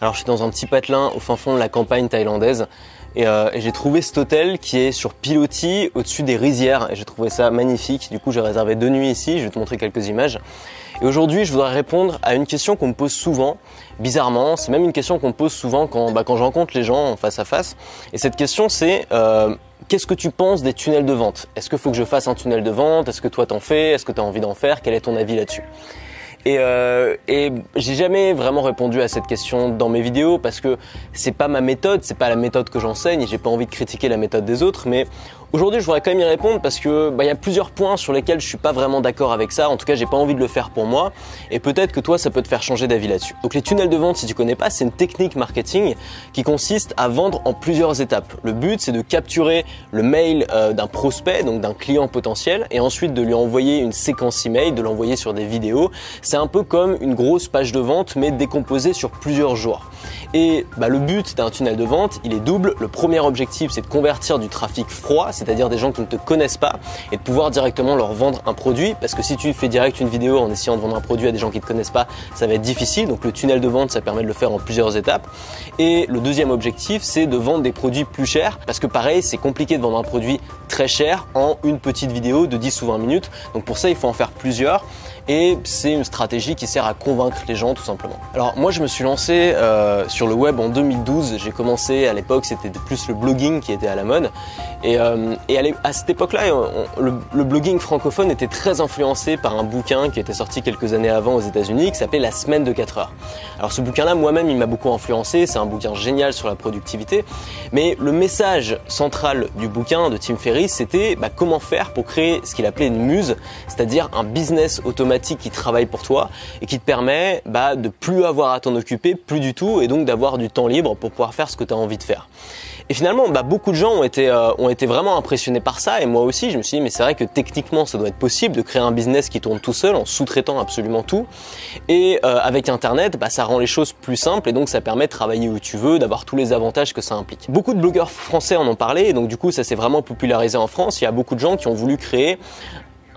Alors je suis dans un petit patelin au fin fond de la campagne thaïlandaise et, euh, et j'ai trouvé cet hôtel qui est sur pilotis au-dessus des rizières et j'ai trouvé ça magnifique. Du coup j'ai réservé deux nuits ici, je vais te montrer quelques images. Et aujourd'hui je voudrais répondre à une question qu'on me pose souvent, bizarrement, c'est même une question qu'on me pose souvent quand, bah, quand je rencontre les gens face à face. Et cette question c'est euh, Qu'est-ce que tu penses des tunnels de vente? Est-ce qu'il faut que je fasse un tunnel de vente? Est-ce que toi t'en fais? Est-ce que tu as envie d'en faire? Quel est ton avis là-dessus? Et, euh, et j'ai jamais vraiment répondu à cette question dans mes vidéos parce que c'est pas ma méthode, c'est pas la méthode que j'enseigne et j'ai pas envie de critiquer la méthode des autres. Mais aujourd'hui, je voudrais quand même y répondre parce que bah, il y a plusieurs points sur lesquels je suis pas vraiment d'accord avec ça. En tout cas, j'ai pas envie de le faire pour moi et peut-être que toi, ça peut te faire changer d'avis là-dessus. Donc les tunnels de vente, si tu connais pas, c'est une technique marketing qui consiste à vendre en plusieurs étapes. Le but, c'est de capturer le mail euh, d'un prospect, donc d'un client potentiel, et ensuite de lui envoyer une séquence email, de l'envoyer sur des vidéos. Un peu comme une grosse page de vente, mais décomposée sur plusieurs jours. Et bah, le but d'un tunnel de vente, il est double. Le premier objectif, c'est de convertir du trafic froid, c'est-à-dire des gens qui ne te connaissent pas, et de pouvoir directement leur vendre un produit. Parce que si tu fais direct une vidéo en essayant de vendre un produit à des gens qui ne te connaissent pas, ça va être difficile. Donc le tunnel de vente, ça permet de le faire en plusieurs étapes. Et le deuxième objectif, c'est de vendre des produits plus chers. Parce que pareil, c'est compliqué de vendre un produit très cher en une petite vidéo de 10 ou 20 minutes. Donc pour ça, il faut en faire plusieurs et c'est une stratégie qui sert à convaincre les gens tout simplement. Alors moi je me suis lancé euh, sur le web en 2012, j'ai commencé à l'époque c'était plus le blogging qui était à la mode et, euh, à, cette époque-là le, le, blogging francophone était très influencé par un bouquin qui était sorti quelques années avant aux États-Unis qui s'appelait La semaine de 4 heures. Alors ce bouquin-là moi-même il m'a beaucoup influencé, c'est un bouquin génial sur la productivité, mais le message central du bouquin de Tim Ferriss c'était bah, comment faire pour créer ce qu'il appelait une muse, c'est-à-dire un business automatique qui travaille pour toi et qui te permet bah, de plus avoir à t'en occuper, plus du tout, et donc d'avoir du temps libre pour pouvoir faire ce que tu as envie de faire. Et finalement, bah, beaucoup de gens ont été, euh, ont été vraiment impressionnés par ça, et moi aussi, je me suis dit, mais c'est vrai que techniquement, ça doit être possible de créer un business qui tourne tout seul en sous-traitant absolument tout. Et euh, avec Internet, bah, ça rend les choses plus simples, et donc ça permet de travailler où tu veux, d'avoir tous les avantages que ça implique. Beaucoup de blogueurs français en ont parlé, et donc du coup, ça s'est vraiment popularisé en France. Il y a beaucoup de gens qui ont voulu créer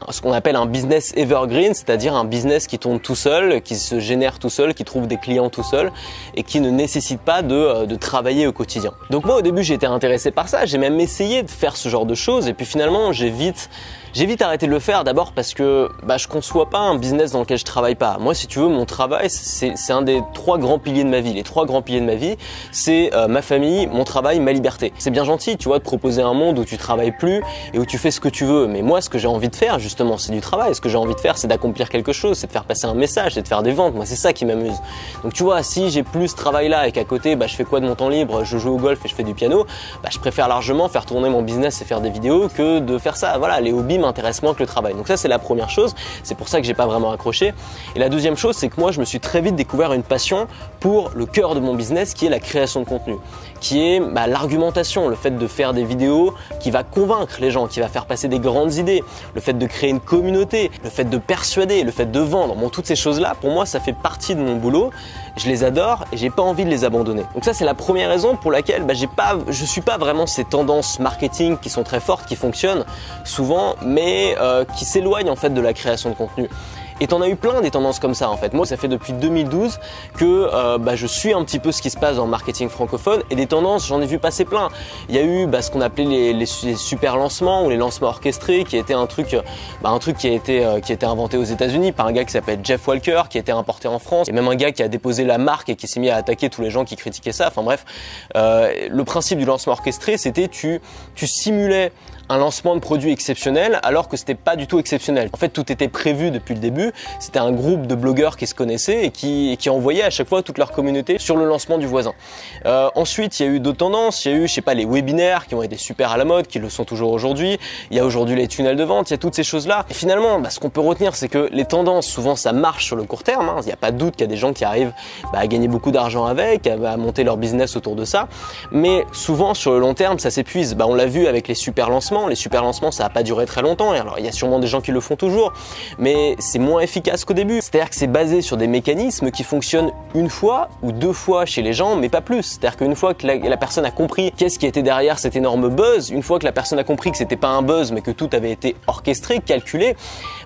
ce qu'on appelle un business evergreen, c'est-à-dire un business qui tourne tout seul, qui se génère tout seul, qui trouve des clients tout seul et qui ne nécessite pas de, euh, de travailler au quotidien. Donc moi au début été intéressé par ça, j'ai même essayé de faire ce genre de choses et puis finalement j'ai vite j'ai vite arrêté de le faire d'abord parce que bah, je conçois pas un business dans lequel je travaille pas. Moi, si tu veux, mon travail, c'est un des trois grands piliers de ma vie. Les trois grands piliers de ma vie, c'est euh, ma famille, mon travail, ma liberté. C'est bien gentil, tu vois, de proposer un monde où tu travailles plus et où tu fais ce que tu veux. Mais moi, ce que j'ai envie de faire, justement, c'est du travail. Ce que j'ai envie de faire, c'est d'accomplir quelque chose, c'est de faire passer un message, c'est de faire des ventes. Moi, c'est ça qui m'amuse. Donc, tu vois, si j'ai plus ce travail-là et qu'à côté, bah, je fais quoi de mon temps libre? Je joue au golf et je fais du piano. Bah, je préfère largement faire tourner mon business et faire des vidéos que de faire ça. Voilà, les hobbies m'intéressent moins que le travail. Donc ça c'est la première chose, c'est pour ça que j'ai pas vraiment accroché. Et la deuxième chose, c'est que moi je me suis très vite découvert une passion pour le cœur de mon business qui est la création de contenu, qui est bah, l'argumentation, le fait de faire des vidéos qui va convaincre les gens, qui va faire passer des grandes idées, le fait de créer une communauté, le fait de persuader, le fait de vendre. Bon, toutes ces choses-là, pour moi, ça fait partie de mon boulot. Je les adore et j'ai pas envie de les abandonner. Donc ça, c'est la première raison pour laquelle bah, j'ai pas, je suis pas vraiment ces tendances marketing qui sont très fortes, qui fonctionnent souvent, mais euh, qui s'éloignent en fait de la création de contenu. Et t'en as eu plein des tendances comme ça en fait. Moi, ça fait depuis 2012 que euh, bah, je suis un petit peu ce qui se passe dans le marketing francophone et des tendances, j'en ai vu passer plein. Il y a eu bah, ce qu'on appelait les, les, super lancements ou les lancements orchestrés, qui était un truc, bah, un truc qui a été euh, qui a été inventé aux États-Unis par un gars qui s'appelle Jeff Walker, qui a été importé en France, et même un gars qui a déposé la marque et qui s'est mis à attaquer tous les gens qui critiquaient ça. Enfin bref, le principe du lancement orchestré, c'était tu tu simulais un lancement de produit exceptionnel alors que c'était pas du tout exceptionnel. En fait, tout était prévu depuis le début. C'était un groupe de blogueurs qui se connaissaient et qui, qui envoyaient à chaque fois toute leur communauté sur le lancement du voisin. Euh, ensuite, il y a eu d'autres tendances. Il y a eu, je sais pas, les webinaires qui ont été super à la mode, qui le sont toujours aujourd'hui. Il y a aujourd'hui les tunnels de vente. Il y a toutes ces choses-là. Et finalement, bah, ce qu'on peut retenir, c'est que les tendances, souvent, ça marche sur le court terme. Hein. Il n'y a pas de doute qu'il y a des gens qui arrivent bah, à gagner beaucoup d'argent avec, à, monter leur business autour de ça. Mais souvent, sur le long terme, ça s'épuise. Bah, on l'a vu avec les super lancements les super lancements, ça n'a pas duré très longtemps. alors, il y a sûrement des gens qui le font toujours, mais c'est moins efficace qu'au début. C'est-à-dire que c'est basé sur des mécanismes qui fonctionnent une fois ou deux fois chez les gens, mais pas plus. C'est-à-dire qu'une fois que la, personne a compris qu'est-ce qui était derrière cet énorme buzz, une fois que la personne a compris que c'était pas un buzz, mais que tout avait été orchestré, calculé,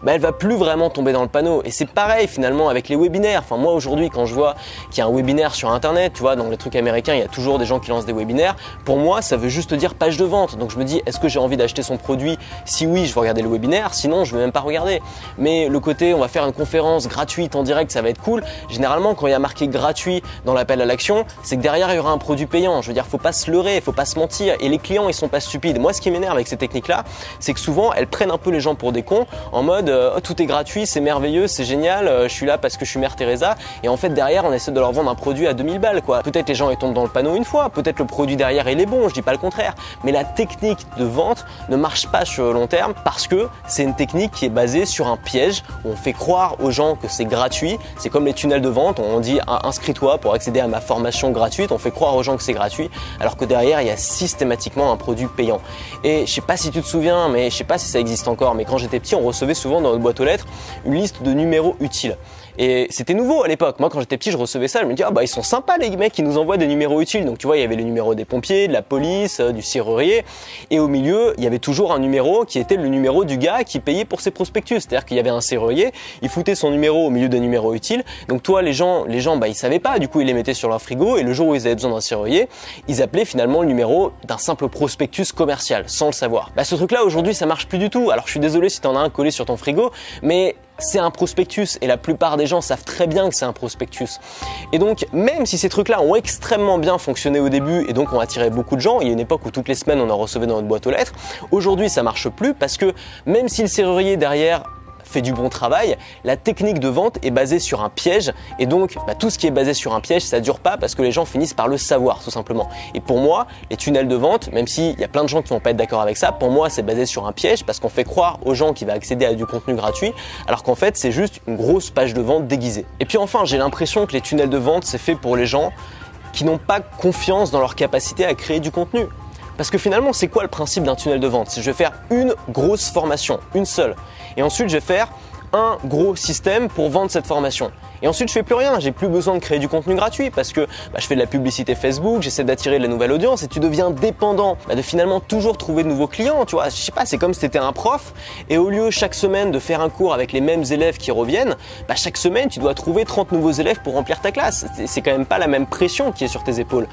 bah elle va plus vraiment tomber dans le panneau. Et c'est pareil finalement avec les webinaires. Enfin moi aujourd'hui quand je vois qu'il y a un webinaire sur internet, tu vois, dans les trucs américains, il y a toujours des gens qui lancent des webinaires. Pour moi, ça veut juste dire page de vente. Donc je me dis, est-ce que j'ai envie d'acheter son produit? Si oui, je vais regarder le webinaire. Sinon, je vais même pas regarder. Mais le côté, on va faire une conférence gratuite en direct, ça va être cool. Généralement, quand il y a marqué gratuit dans l'appel à l'action, c'est que derrière il y aura un produit payant. Je veux dire, faut pas se leurrer, faut pas se mentir. Et les clients, ils sont pas stupides. Moi, ce qui m'énerve avec ces techniques-là, c'est que souvent, elles prennent un peu les gens pour des cons en mode, euh, oh, tout est gratuit, c'est merveilleux, c'est génial, euh, je suis là parce que je suis Mère Teresa. Et en fait, derrière, on essaie de leur vendre un produit à 2000 balles, quoi. Peut-être les gens ils tombent dans le panneau une fois, peut-être le produit derrière il est bon, je dis pas le contraire. Mais la technique de vente ne marche pas sur le long terme parce que c'est une technique qui est basée sur un piège où on fait croire aux gens que c'est gratuit. C'est comme les tunnels de vente, on dit ah, inscris-toi pour accéder à ma formation gratuite, on fait croire aux gens que c'est gratuit alors que derrière il y a systématiquement un produit payant. Et je sais pas si tu te souviens, mais je sais pas si ça existe encore, mais quand j'étais petit, on recevait souvent dans notre boîte aux lettres une liste de numéros utiles. Et c'était nouveau à l'époque. Moi, quand j'étais petit, je recevais ça. Je me disais, ah bah ils sont sympas les mecs qui nous envoient des numéros utiles. Donc tu vois, il y avait les numéros des pompiers, de la police, euh, du serrurier, et au milieu, il y avait toujours un numéro qui était le numéro du gars qui payait pour ses prospectus. C'est-à-dire qu'il y avait un serrurier, il foutait son numéro au milieu des numéros utiles. Donc toi, les gens, les gens, bah ils savaient pas. Du coup, ils les mettaient sur leur frigo. Et le jour où ils avaient besoin d'un serrurier, ils appelaient finalement le numéro d'un simple prospectus commercial, sans le savoir. Bah ce truc-là aujourd'hui, ça marche plus du tout. Alors je suis désolé si t'en as un collé sur ton frigo, mais c'est un prospectus et la plupart des gens savent très bien que c'est un prospectus. Et donc même si ces trucs-là ont extrêmement bien fonctionné au début et donc ont attiré beaucoup de gens, il y a une époque où toutes les semaines on en recevait dans notre boîte aux lettres, aujourd'hui ça marche plus parce que même si le serrurier derrière fait du bon travail, la technique de vente est basée sur un piège et donc bah, tout ce qui est basé sur un piège ça dure pas parce que les gens finissent par le savoir tout simplement. Et pour moi, les tunnels de vente, même s'il y a plein de gens qui vont pas être d'accord avec ça, pour moi c'est basé sur un piège parce qu'on fait croire aux gens qui va accéder à du contenu gratuit alors qu'en fait c'est juste une grosse page de vente déguisée. Et puis enfin j'ai l'impression que les tunnels de vente c'est fait pour les gens qui n'ont pas confiance dans leur capacité à créer du contenu. Parce que finalement, c'est quoi le principe d'un tunnel de vente? Je vais faire une grosse formation, une seule. Et ensuite, je vais faire un gros système pour vendre cette formation. Et ensuite, je fais plus rien. J'ai plus besoin de créer du contenu gratuit parce que bah, je fais de la publicité Facebook, j'essaie d'attirer de la nouvelle audience et tu deviens dépendant bah, de finalement toujours trouver de nouveaux clients. Tu vois, je sais pas, c'est comme si tu un prof et au lieu chaque semaine de faire un cours avec les mêmes élèves qui reviennent, bah, chaque semaine tu dois trouver 30 nouveaux élèves pour remplir ta classe. C'est quand même pas la même pression qui est sur tes épaules.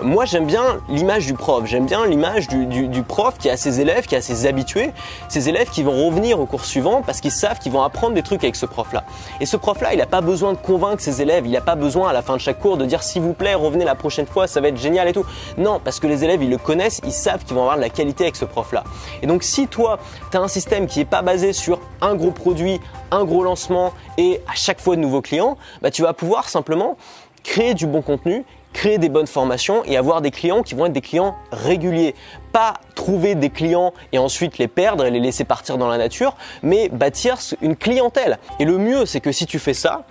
Moi, j'aime bien l'image du prof. J'aime bien l'image du, du prof qui a ses élèves, qui a ses habitués, ses élèves qui vont revenir au cours suivant parce qu'ils savent qu'ils vont apprendre des trucs avec ce prof-là. Et ce prof-là, il n'a pas besoin convaincre ses élèves. Il n'a pas besoin à la fin de chaque cours de dire s'il vous plaît, revenez la prochaine fois, ça va être génial et tout. Non, parce que les élèves, ils le connaissent, ils savent qu'ils vont avoir de la qualité avec ce prof-là. Et donc si toi, tu as un système qui n'est pas basé sur un gros produit, un gros lancement et à chaque fois de nouveaux clients, bah, tu vas pouvoir simplement créer du bon contenu créer des bonnes formations et avoir des clients qui vont être des clients réguliers. Pas trouver des clients et ensuite les perdre et les laisser partir dans la nature, mais bâtir une clientèle. Et le mieux, c'est que si tu fais ça,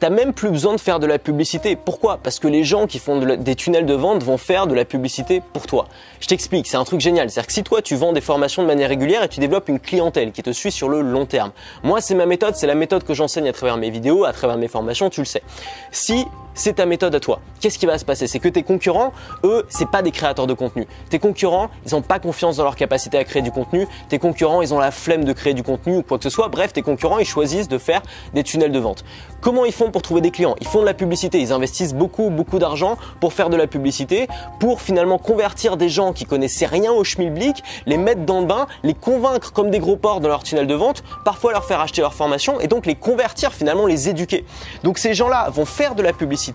T'as même plus besoin de faire de la publicité. Pourquoi? Parce que les gens qui font des tunnels de vente vont faire de la publicité pour toi. Je t'explique, c'est un truc génial. C'est-à-dire que si toi tu vends des formations de manière régulière et tu développes une clientèle qui te suit sur le long terme. Moi, c'est ma méthode, c'est la méthode que j'enseigne à travers mes vidéos, à travers mes formations, tu le sais. Si c'est ta méthode à toi. Qu'est-ce qui va se passer? C'est que tes concurrents, eux, c'est pas des créateurs de contenu. Tes concurrents, ils n'ont pas confiance dans leur capacité à créer du contenu. Tes concurrents, ils ont la flemme de créer du contenu ou quoi que ce soit. Bref, tes concurrents, ils choisissent de faire des tunnels de vente. Comment ils font pour trouver des clients? Ils font de la publicité. Ils investissent beaucoup, beaucoup d'argent pour faire de la publicité, pour finalement convertir des gens qui connaissaient rien au schmilblick, les mettre dans le bain, les convaincre comme des gros porcs dans leur tunnel de vente, parfois leur faire acheter leur formation et donc les convertir finalement, les éduquer. Donc ces gens-là vont faire de la publicité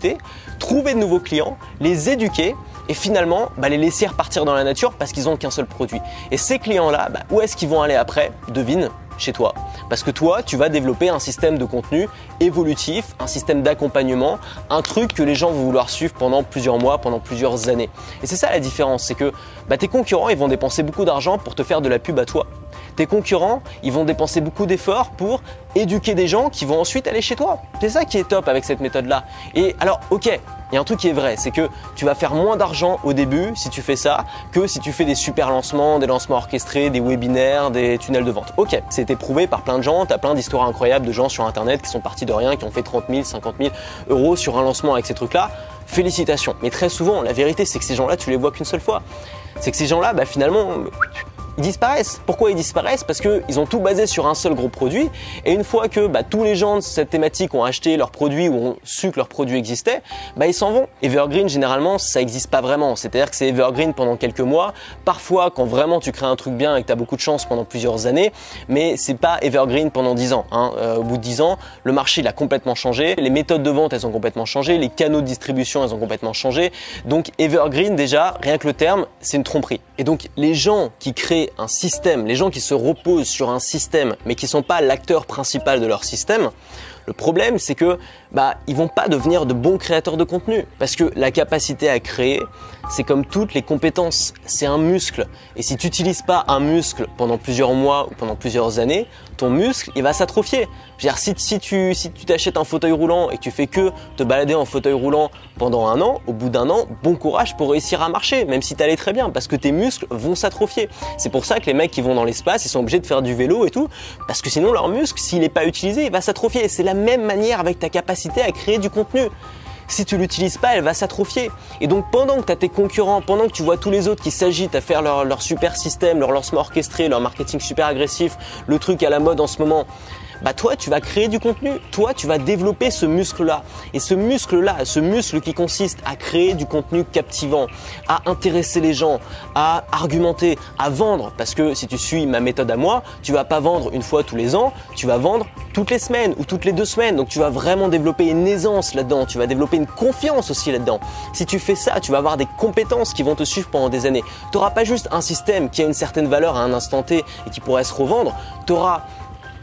trouver de nouveaux clients, les éduquer et finalement bah, les laisser repartir dans la nature parce qu'ils n'ont qu'un seul produit. Et ces clients-là, bah, où est-ce qu'ils vont aller après? Devine, chez toi. Parce que toi, tu vas développer un système de contenu évolutif, un système d'accompagnement, un truc que les gens vont vouloir suivre pendant plusieurs mois, pendant plusieurs années. Et c'est ça la différence, c'est que bah, tes concurrents, ils vont dépenser beaucoup d'argent pour te faire de la pub à toi. Tes concurrents, ils vont dépenser beaucoup d'efforts pour éduquer des gens qui vont ensuite aller chez toi. C'est ça qui est top avec cette méthode-là. Et alors, ok, il y a un truc qui est vrai, c'est que tu vas faire moins d'argent au début si tu fais ça que si tu fais des super lancements, des lancements orchestrés, des webinaires, des tunnels de vente. Ok, c'était prouvé par plein de gens, tu plein d'histoires incroyables de gens sur internet qui sont partis de rien, qui ont fait 30 000, 50 000 euros sur un lancement avec ces trucs-là. Félicitations. Mais très souvent, la vérité, c'est que ces gens-là, tu les vois qu'une seule fois. C'est que ces gens-là, bah, finalement, ils disparaissent. Pourquoi ils disparaissent? Parce qu'ils ont tout basé sur un seul gros produit. Et une fois que bah, tous les gens de cette thématique ont acheté leurs produits ou ont su que leurs produits existaient, bah, ils s'en vont. Evergreen, généralement, ça n'existe pas vraiment. C'est-à-dire que c'est Evergreen pendant quelques mois. Parfois, quand vraiment tu crées un truc bien et que tu as beaucoup de chance pendant plusieurs années, mais c'est pas Evergreen pendant 10 ans. Hein. Euh, au bout de 10 ans, le marché il a complètement changé. Les méthodes de vente, elles ont complètement changé. Les canaux de distribution, elles ont complètement changé. Donc Evergreen, déjà, rien que le terme, c'est une tromperie. Et donc les gens qui créent un système, les gens qui se reposent sur un système mais qui ne sont pas l'acteur principal de leur système, le problème, c'est que bah ils vont pas devenir de bons créateurs de contenu parce que la capacité à créer, c'est comme toutes les compétences, c'est un muscle. Et si tu n'utilises pas un muscle pendant plusieurs mois ou pendant plusieurs années, ton muscle, il va s'atrophier. si, si tu si tu t'achètes un fauteuil roulant et que tu fais que te balader en fauteuil roulant pendant un an, au bout d'un an, bon courage pour réussir à marcher, même si tu allais très bien, parce que tes muscles vont s'atrophier. C'est pour ça que les mecs qui vont dans l'espace, ils sont obligés de faire du vélo et tout, parce que sinon leur muscle, s'il n'est pas utilisé, il va s'atrophier. C'est la même manière avec ta capacité à créer du contenu si tu l'utilises pas, elle va s'atrophier. Et donc pendant que tu as tes concurrents, pendant que tu vois tous les autres qui s'agitent à faire leur, leur super système, leur lancement orchestré, leur marketing super agressif, le truc à la mode en ce moment, bah toi tu vas créer du contenu, toi tu vas développer ce muscle-là. Et ce muscle-là, ce muscle qui consiste à créer du contenu captivant, à intéresser les gens, à argumenter, à vendre, parce que si tu suis ma méthode à moi, tu vas pas vendre une fois tous les ans, tu vas vendre toutes les semaines ou toutes les deux semaines. Donc tu vas vraiment développer une aisance là-dedans, tu vas développer une confiance aussi là-dedans. Si tu fais ça, tu vas avoir des compétences qui vont te suivre pendant des années. Tu n'auras pas juste un système qui a une certaine valeur à un instant T et qui pourrait se revendre, tu auras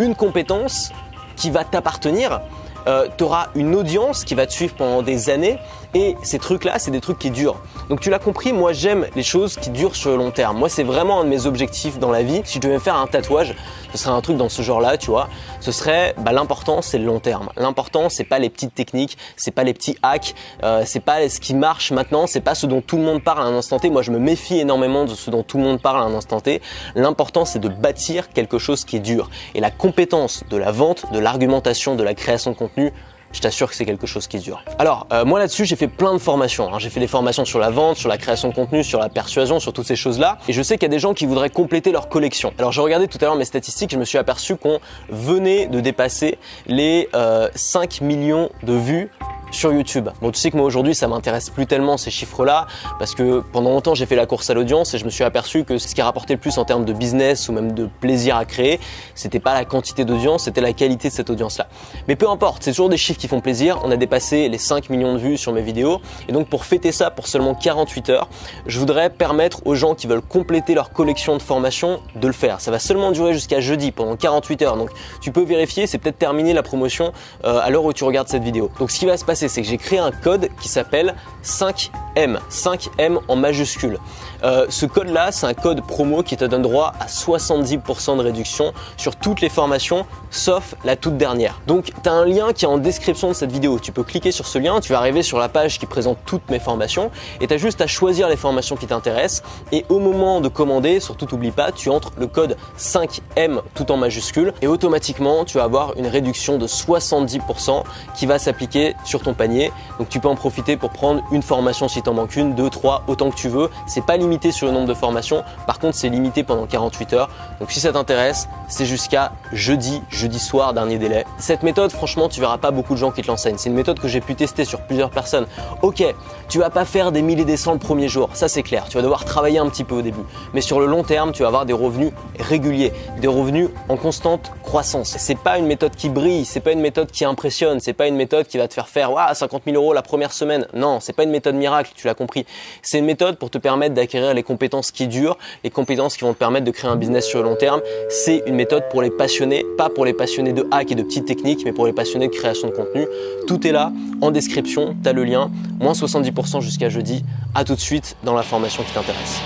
une compétence qui va t'appartenir. Euh, tu auras une audience qui va te suivre pendant des années et ces trucs-là, c'est des trucs qui durent. Donc tu l'as compris, moi j'aime les choses qui durent sur le long terme. Moi c'est vraiment un de mes objectifs dans la vie. Si je devais faire un tatouage, ce serait un truc dans ce genre-là, tu vois. Ce serait, bah, l'important c'est le long terme. L'important c'est pas les petites techniques, c'est pas les petits hacks, euh, c'est pas ce qui marche maintenant, c'est pas ce dont tout le monde parle à un instant T. Moi je me méfie énormément de ce dont tout le monde parle à un instant T. L'important c'est de bâtir quelque chose qui est dur. Et la compétence de la vente, de l'argumentation, de la création de contenu, 因为 je t'assure que c'est quelque chose qui dure. Alors, euh, moi là-dessus, j'ai fait plein de formations. Hein. J'ai fait des formations sur la vente, sur la création de contenu, sur la persuasion, sur toutes ces choses-là. Et je sais qu'il y a des gens qui voudraient compléter leur collection. Alors, j'ai regardé tout à l'heure mes statistiques, je me suis aperçu qu'on venait de dépasser les euh, 5 millions de vues sur YouTube. Bon, tu sais que moi aujourd'hui, ça m'intéresse plus tellement ces chiffres-là parce que pendant longtemps, j'ai fait la course à l'audience et je me suis aperçu que ce qui rapportait le plus en termes de business ou même de plaisir à créer, c'était pas la quantité d'audience, c'était la qualité de cette audience-là. Mais peu importe, c'est toujours des chiffres qui font plaisir. On a dépassé les 5 millions de vues sur mes vidéos et donc pour fêter ça pour seulement 48 heures, je voudrais permettre aux gens qui veulent compléter leur collection de formation de le faire. Ça va seulement durer jusqu'à jeudi pendant 48 heures. Donc tu peux vérifier, c'est peut-être terminé la promotion euh, à l'heure où tu regardes cette vidéo. Donc ce qui va se passer c'est que j'ai créé un code qui s'appelle 5M, 5M en majuscule. Euh, ce code-là, c'est un code promo qui te donne droit à 70% de réduction sur toutes les formations, sauf la toute dernière. Donc, tu as un lien qui est en description de cette vidéo. Tu peux cliquer sur ce lien, tu vas arriver sur la page qui présente toutes mes formations et tu as juste à choisir les formations qui t'intéressent. Et au moment de commander, surtout n'oublie pas, tu entres le code 5M tout en majuscule et automatiquement, tu vas avoir une réduction de 70% qui va s'appliquer sur ton panier. Donc, tu peux en profiter pour prendre une formation si t'en manques une, deux, trois, autant que tu veux. C'est pas limité sur le nombre de formations. Par contre, c'est limité pendant 48 heures. Donc si ça t'intéresse, c'est jusqu'à jeudi, jeudi soir, dernier délai. Cette méthode, franchement, tu verras pas beaucoup de gens qui te l'enseignent. C'est une méthode que j'ai pu tester sur plusieurs personnes. Ok, tu vas pas faire des milliers et des cents le premier jour, ça c'est clair. Tu vas devoir travailler un petit peu au début. Mais sur le long terme, tu vas avoir des revenus réguliers, des revenus en constante croissance. C'est pas une méthode qui brille, c'est pas une méthode qui impressionne, c'est pas une méthode qui va te faire faire 50 000 euros la première semaine. Non, c'est pas une méthode miracle, tu l'as compris. C'est une méthode pour te permettre d'acquérir les compétences qui durent, les compétences qui vont te permettre de créer un business sur le long terme. C'est une méthode pour les passionnés, pas pour les passionnés de hack et de petites techniques, mais pour les passionnés de création de contenu. Tout est là en description, tu as le lien, moins 70% jusqu'à jeudi. À tout de suite dans la formation qui t'intéresse.